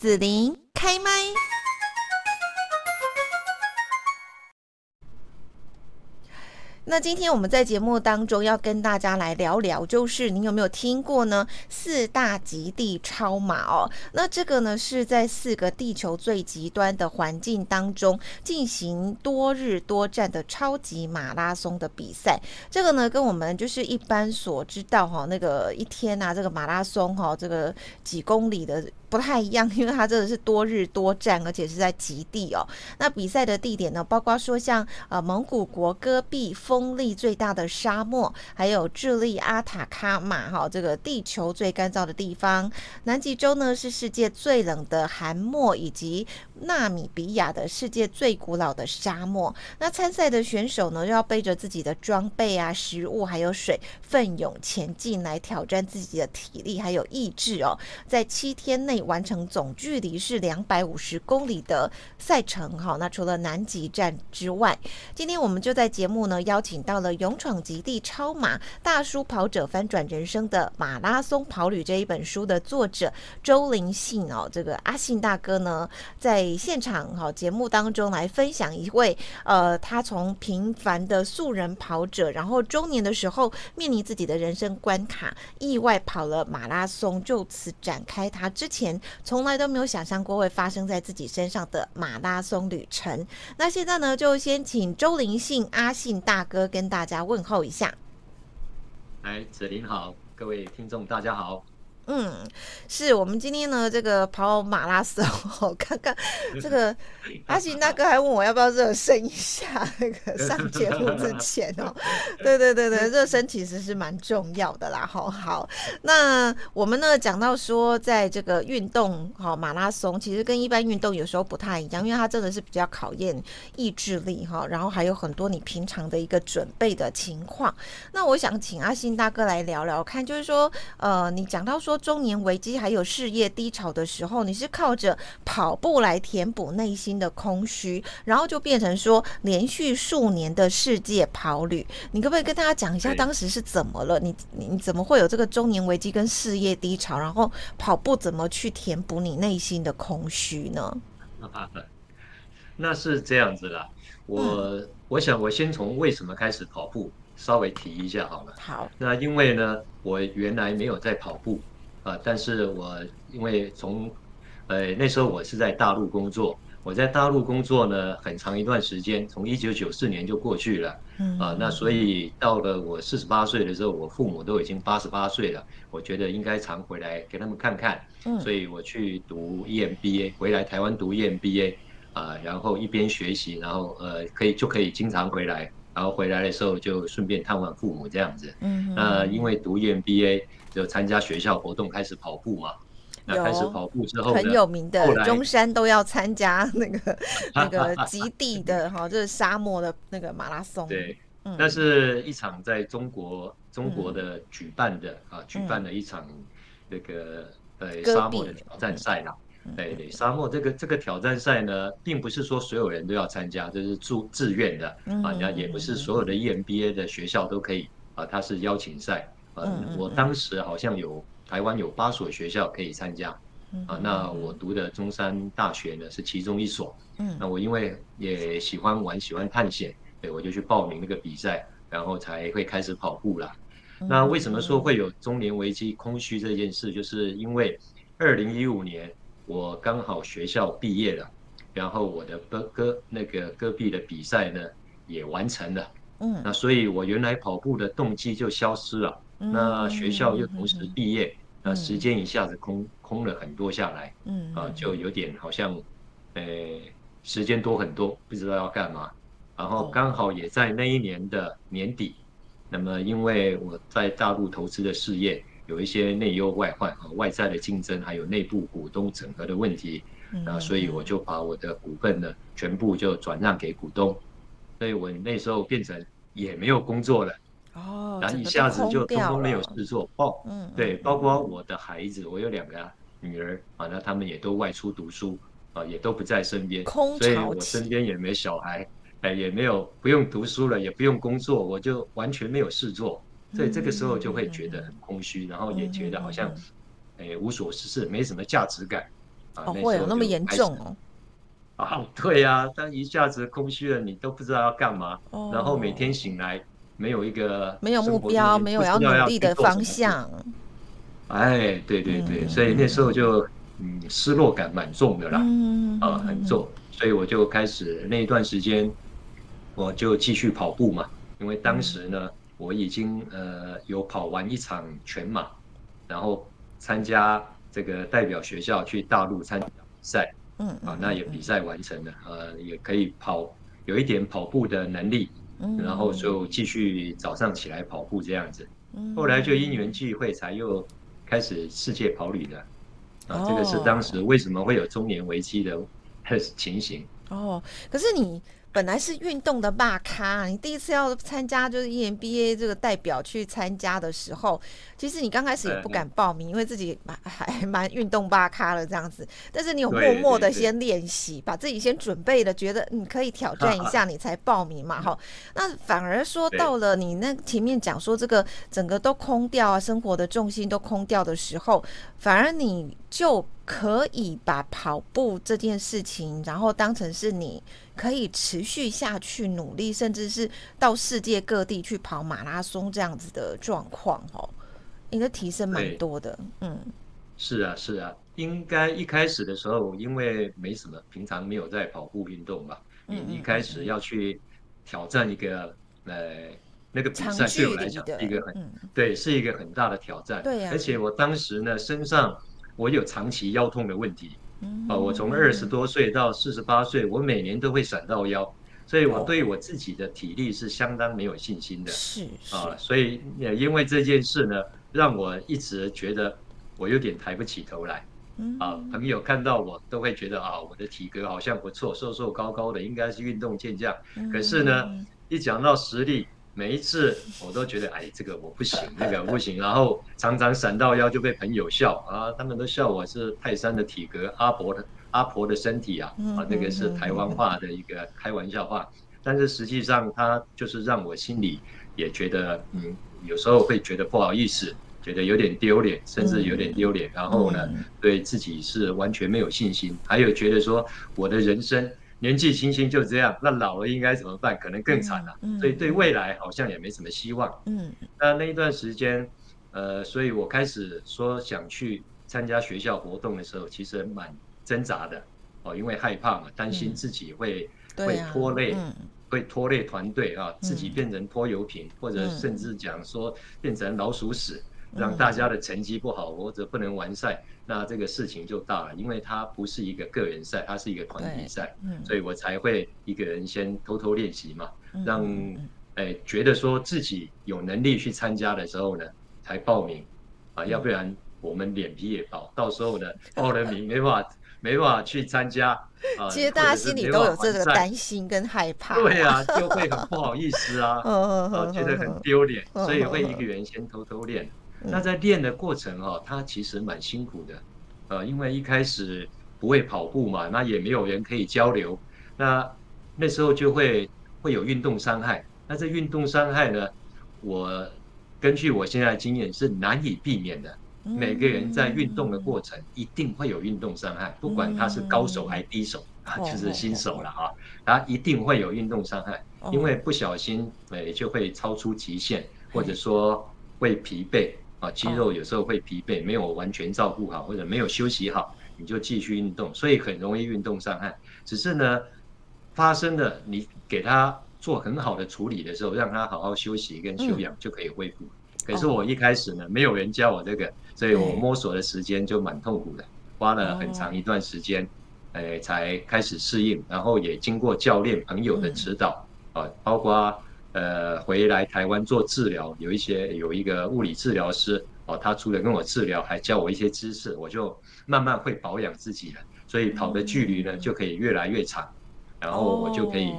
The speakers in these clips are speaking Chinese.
子琳开麦。那今天我们在节目当中要跟大家来聊聊，就是你有没有听过呢？四大极地超马哦，那这个呢是在四个地球最极端的环境当中进行多日多站的超级马拉松的比赛。这个呢跟我们就是一般所知道哈，那个一天啊，这个马拉松哈，这个几公里的。不太一样，因为它真的是多日多站，而且是在极地哦。那比赛的地点呢，包括说像呃蒙古国戈壁风力最大的沙漠，还有智利阿塔卡马哈这个地球最干燥的地方。南极洲呢是世界最冷的寒漠，以及纳米比亚的世界最古老的沙漠。那参赛的选手呢，要背着自己的装备啊、食物还有水，奋勇前进来挑战自己的体力还有意志哦，在七天内。完成总距离是两百五十公里的赛程，哈，那除了南极站之外，今天我们就在节目呢邀请到了《勇闯极地超马大叔跑者翻转人生的马拉松跑旅》这一本书的作者周林信哦，这个阿信大哥呢在现场哈节目当中来分享一位呃，他从平凡的素人跑者，然后中年的时候面临自己的人生关卡，意外跑了马拉松，就此展开他之前。从来都没有想象过会发生在自己身上的马拉松旅程。那现在呢，就先请周林信阿信大哥跟大家问候一下。哎，子林好，各位听众大家好。嗯，是我们今天呢，这个跑马拉松，哦刚刚这个 阿信大哥还问我要不要热身一下，那个上节目之前哦，对对对对，热身其实是蛮重要的啦。好好，那我们呢讲到说，在这个运动哈马拉松，其实跟一般运动有时候不太一样，因为它真的是比较考验意志力哈，然后还有很多你平常的一个准备的情况。那我想请阿信大哥来聊聊看，就是说，呃，你讲到说。中年危机还有事业低潮的时候，你是靠着跑步来填补内心的空虚，然后就变成说连续数年的世界跑旅。你可不可以跟大家讲一下当时是怎么了？你你怎么会有这个中年危机跟事业低潮？然后跑步怎么去填补你内心的空虚呢？那是这样子的，我、嗯、我想我先从为什么开始跑步稍微提一下好了。好，那因为呢，我原来没有在跑步。啊、呃，但是我因为从，呃，那时候我是在大陆工作，我在大陆工作呢，很长一段时间，从一九九四年就过去了，嗯，啊、呃，那所以到了我四十八岁的时候，我父母都已经八十八岁了，我觉得应该常回来给他们看看，嗯，所以我去读 EMBA，回来台湾读 EMBA，啊、呃，然后一边学习，然后呃，可以就可以经常回来，然后回来的时候就顺便探望父母这样子，嗯，那、呃、因为读 EMBA。就参加学校活动，开始跑步嘛。那开始跑步之后，很有名的中山都要参加那个 那个极地的哈，就是沙漠的那个马拉松。对，那是一场在中国中国的举办的啊，举办了一场那个呃沙漠的挑战赛啦。对对，沙漠这个这个挑战赛呢，并不是说所有人都要参加，这是自自愿的啊，那也不是所有的 EMBA 的学校都可以啊，它是邀请赛。嗯，我当时好像有台湾有八所学校可以参加，啊，那我读的中山大学呢是其中一所。嗯，那我因为也喜欢玩，喜欢探险，对，我就去报名那个比赛，然后才会开始跑步啦。那为什么说会有中年危机、空虚这件事？就是因为二零一五年我刚好学校毕业了，然后我的戈戈那个戈壁的比赛呢也完成了。嗯，那所以我原来跑步的动机就消失了。那学校又同时毕业，那时间一下子空空了很多下来，嗯。啊，就有点好像，呃，时间多很多，不知道要干嘛。然后刚好也在那一年的年底，那么因为我在大陆投资的事业有一些内忧外患啊，外在的竞争还有内部股东整合的问题，啊，所以我就把我的股份呢全部就转让给股东，所以我那时候变成也没有工作了。哦，然后一下子就通通没有事做，包，嗯，对，包括我的孩子，我有两个女儿啊，那他们也都外出读书啊，也都不在身边，所以我身边也没小孩，哎，也没有不用读书了，也不用工作，我就完全没有事做，所以这个时候就会觉得很空虚，然后也觉得好像，哎，无所事事，没什么价值感。啊。哦，会有那么严重哦？啊，对呀、啊，当一下子空虚了，你都不知道要干嘛，哦、然后每天醒来没有一个没有目标，没有要努力的方向。哎，对对对，嗯、所以那时候就嗯失落感蛮重的啦，嗯、啊很重，所以我就开始那一段时间，我就继续跑步嘛，因为当时呢、嗯、我已经呃有跑完一场全马，然后参加这个代表学校去大陆参加比赛。嗯啊，那也比赛完成了，呃，也可以跑，有一点跑步的能力，嗯，然后就继续早上起来跑步这样子，嗯，后来就因缘际会才又开始世界跑旅的，啊，这个是当时为什么会有中年危机的 情形。哦，可是你。本来是运动的大咖，你第一次要参加就是 EMBA 这个代表去参加的时候，其实你刚开始也不敢报名，因为自己还蛮运动大咖了这样子。但是你有默默的先练习，把自己先准备了，觉得你可以挑战一下，你才报名嘛。哈，那反而说到了你那前面讲说这个整个都空掉啊，生活的重心都空掉的时候，反而你就可以把跑步这件事情，然后当成是你。可以持续下去努力，甚至是到世界各地去跑马拉松这样子的状况哦，你的提升蛮多的。嗯，是啊，是啊，应该一开始的时候，因为没什么，平常没有在跑步运动嘛，你一开始要去挑战一个呃那个比赛，对我来讲是一个很对，是一个很大的挑战。对呀，而且我当时呢，身上我有长期腰痛的问题。啊，我从二十多岁到四十八岁，我每年都会闪到腰，所以我对我自己的体力是相当没有信心的。是啊，所以也因为这件事呢，让我一直觉得我有点抬不起头来。啊，朋友看到我都会觉得啊，我的体格好像不错，瘦瘦高高的，应该是运动健将。可是呢，一讲到实力。每一次我都觉得，哎，这个我不行，那个不行，然后常常闪到腰就被朋友笑啊，他们都笑我是泰山的体格，阿婆的阿婆的身体啊，啊，那个是台湾话的一个开玩笑话，但是实际上他就是让我心里也觉得，嗯，有时候会觉得不好意思，觉得有点丢脸，甚至有点丢脸，然后呢，对自己是完全没有信心，还有觉得说我的人生。年纪轻轻就这样，那老了应该怎么办？可能更惨了。所以对未来好像也没什么希望。嗯，那那一段时间，呃，所以我开始说想去参加学校活动的时候，其实蛮挣扎的哦，因为害怕嘛，担心自己会、嗯、会拖累，会拖累团队啊，自己变成拖油瓶，嗯、或者甚至讲说变成老鼠屎。让大家的成绩不好或者不能完赛，那这个事情就大了，因为它不是一个个人赛，它是一个团体赛，所以我才会一个人先偷偷练习嘛，让哎觉得说自己有能力去参加的时候呢，才报名啊，要不然我们脸皮也薄，到时候呢 报了名没办法没办法去参加啊，其实大家心里都有这个担心跟害怕，对啊，就会很不好意思啊，啊觉得很丢脸，所以会一个人先偷偷练。那在练的过程哦，他其实蛮辛苦的，呃，因为一开始不会跑步嘛，那也没有人可以交流，那那时候就会会有运动伤害。那这运动伤害呢，我根据我现在的经验是难以避免的。每个人在运动的过程一定会有运动伤害，不管他是高手还是低手啊，就是新手了啊，他一定会有运动伤害，因为不小心诶就会超出极限，或者说会疲惫。啊，肌肉有时候会疲惫，没有完全照顾好，或者没有休息好，你就继续运动，所以很容易运动伤害。只是呢，发生的你给他做很好的处理的时候，让他好好休息跟休养就可以恢复。可是我一开始呢，没有人教我这个，所以我摸索的时间就蛮痛苦的，花了很长一段时间，呃，才开始适应。然后也经过教练朋友的指导，啊，包括。呃，回来台湾做治疗，有一些有一个物理治疗师哦，他除了跟我治疗，还教我一些知识，我就慢慢会保养自己了。所以跑的距离呢，就可以越来越长，然后我就可以，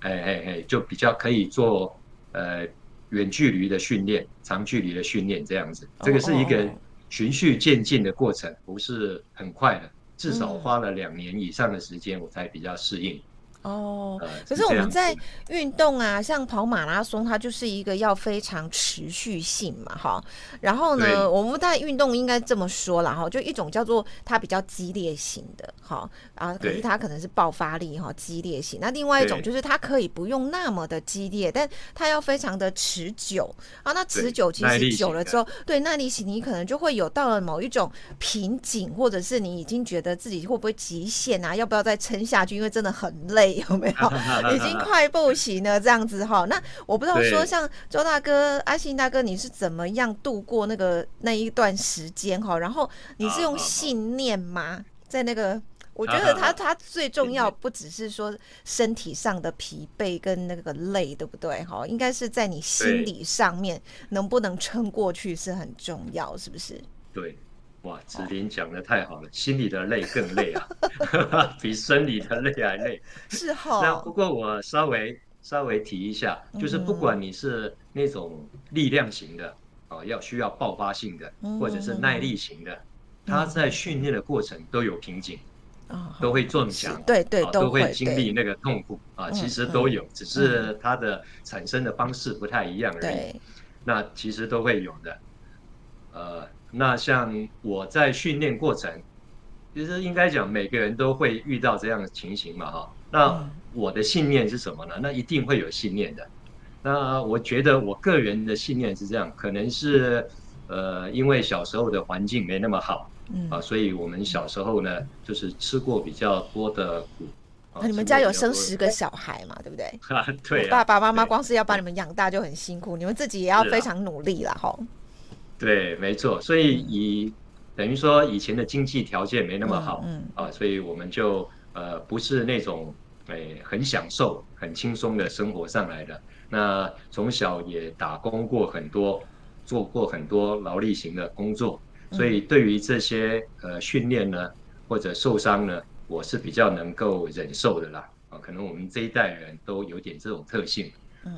哎哎哎，就比较可以做呃远距离的训练、长距离的训练这样子。这个是一个循序渐进的过程，不是很快的，至少花了两年以上的时间，我才比较适应。哦，可是我们在运动啊，像跑马拉松，它就是一个要非常持续性嘛，哈。然后呢，我们在运动应该这么说啦，哈，就一种叫做它比较激烈型的，哈啊，可是它可能是爆发力哈，激烈型。那另外一种就是它可以不用那么的激烈，但它要非常的持久啊。那持久其实久了之后，对耐力型，你可能就会有到了某一种瓶颈，或者是你已经觉得自己会不会极限啊？要不要再撑下去？因为真的很累。有没有 已经快不行了？这样子哈，那我不知道说像周大哥、阿信大哥，你是怎么样度过那个那一段时间哈？然后你是用信念吗？在那个，我觉得他他最重要，不只是说身体上的疲惫跟那个累，对不对？哈，应该是在你心理上面能不能撑过去是很重要，是不是？对。哇，子林讲的太好了，心里的累更累啊，比生理的累还累。是哈。那不过我稍微稍微提一下，就是不管你是那种力量型的，哦，要需要爆发性的，或者是耐力型的，他在训练的过程都有瓶颈，都会撞墙，对对，都会经历那个痛苦啊，其实都有，只是它的产生的方式不太一样而已。那其实都会有的，呃。那像我在训练过程，其实应该讲每个人都会遇到这样的情形嘛，哈。那我的信念是什么呢？那一定会有信念的。那我觉得我个人的信念是这样，可能是呃，因为小时候的环境没那么好，啊，所以我们小时候呢，就是吃过比较多的苦。那你们家有生十个小孩嘛？对不对？啊，对。爸爸妈妈光是要把你们养大就很辛苦，你们自己也要非常努力了，哈。对，没错，所以以等于说以前的经济条件没那么好，嗯，嗯啊，所以我们就呃不是那种诶、哎、很享受、很轻松的生活上来的。那从小也打工过很多，做过很多劳力型的工作，所以对于这些呃训练呢或者受伤呢，我是比较能够忍受的啦。啊，可能我们这一代人都有点这种特性，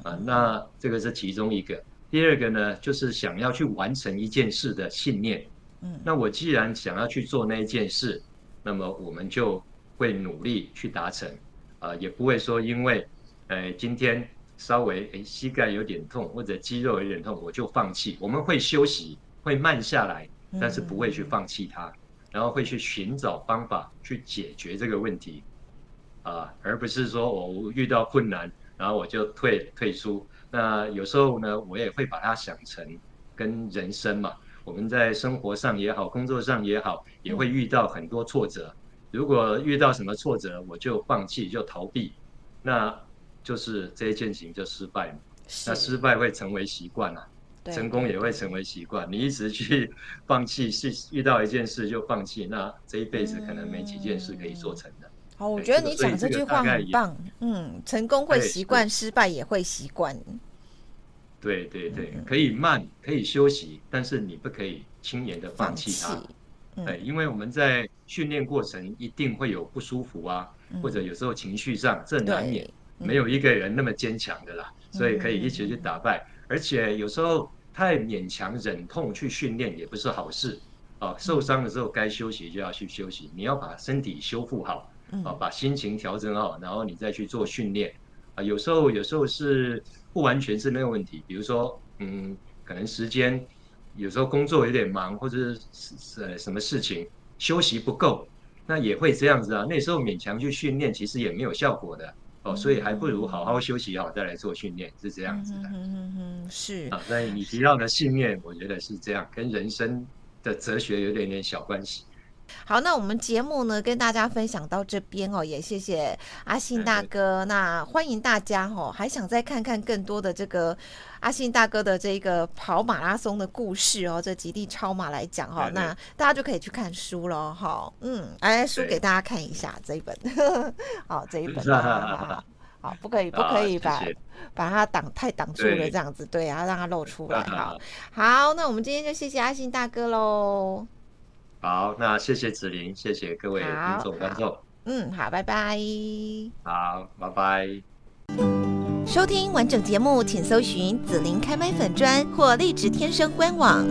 啊，那这个是其中一个。第二个呢，就是想要去完成一件事的信念。嗯，那我既然想要去做那一件事，那么我们就会努力去达成。啊、呃，也不会说因为，呃，今天稍微诶膝盖有点痛或者肌肉有点痛，我就放弃。我们会休息，会慢下来，但是不会去放弃它，然后会去寻找方法去解决这个问题。啊、呃，而不是说我遇到困难，然后我就退退出。那有时候呢，我也会把它想成跟人生嘛，我们在生活上也好，工作上也好，也会遇到很多挫折。如果遇到什么挫折，我就放弃，就逃避，那就是这一件事情就失败嘛。那失败会成为习惯了，成功也会成为习惯。你一直去放弃，是遇到一件事就放弃，那这一辈子可能没几件事可以做成的。好，我觉得你讲这句话很棒。嗯，成功会习惯，失败也会习惯。对对对，可以慢，可以休息，但是你不可以轻言的放弃它。对，因为我们在训练过程一定会有不舒服啊，或者有时候情绪上，这难免。没有一个人那么坚强的啦，所以可以一起去打败。而且有时候太勉强忍痛去训练也不是好事啊。受伤的时候该休息就要去休息，你要把身体修复好。啊，把心情调整好，然后你再去做训练。啊，有时候有时候是不完全是没有问题。比如说，嗯，可能时间有时候工作有点忙，或者是呃什么事情休息不够，那也会这样子啊。那时候勉强去训练，其实也没有效果的哦。所以还不如好好休息好再来做训练，是这样子的。嗯嗯嗯，是。啊，那你提到的信念，我觉得是这样，跟人生的哲学有点点小关系。好，那我们节目呢，跟大家分享到这边哦，也谢谢阿信大哥。那欢迎大家哦，还想再看看更多的这个阿信大哥的这个跑马拉松的故事哦，这极地超马来讲哈，那大家就可以去看书了哈。嗯，哎书给大家看一下这一本，好这一本，好，好，不可以不可以把把它挡太挡住了这样子，对啊，让它露出来。好，好，那我们今天就谢谢阿信大哥喽。好，那谢谢子琳，谢谢各位听众观众。嗯，好，拜拜。好，拜拜。收听完整节目，请搜寻紫琳开麦粉砖或荔枝天生官网。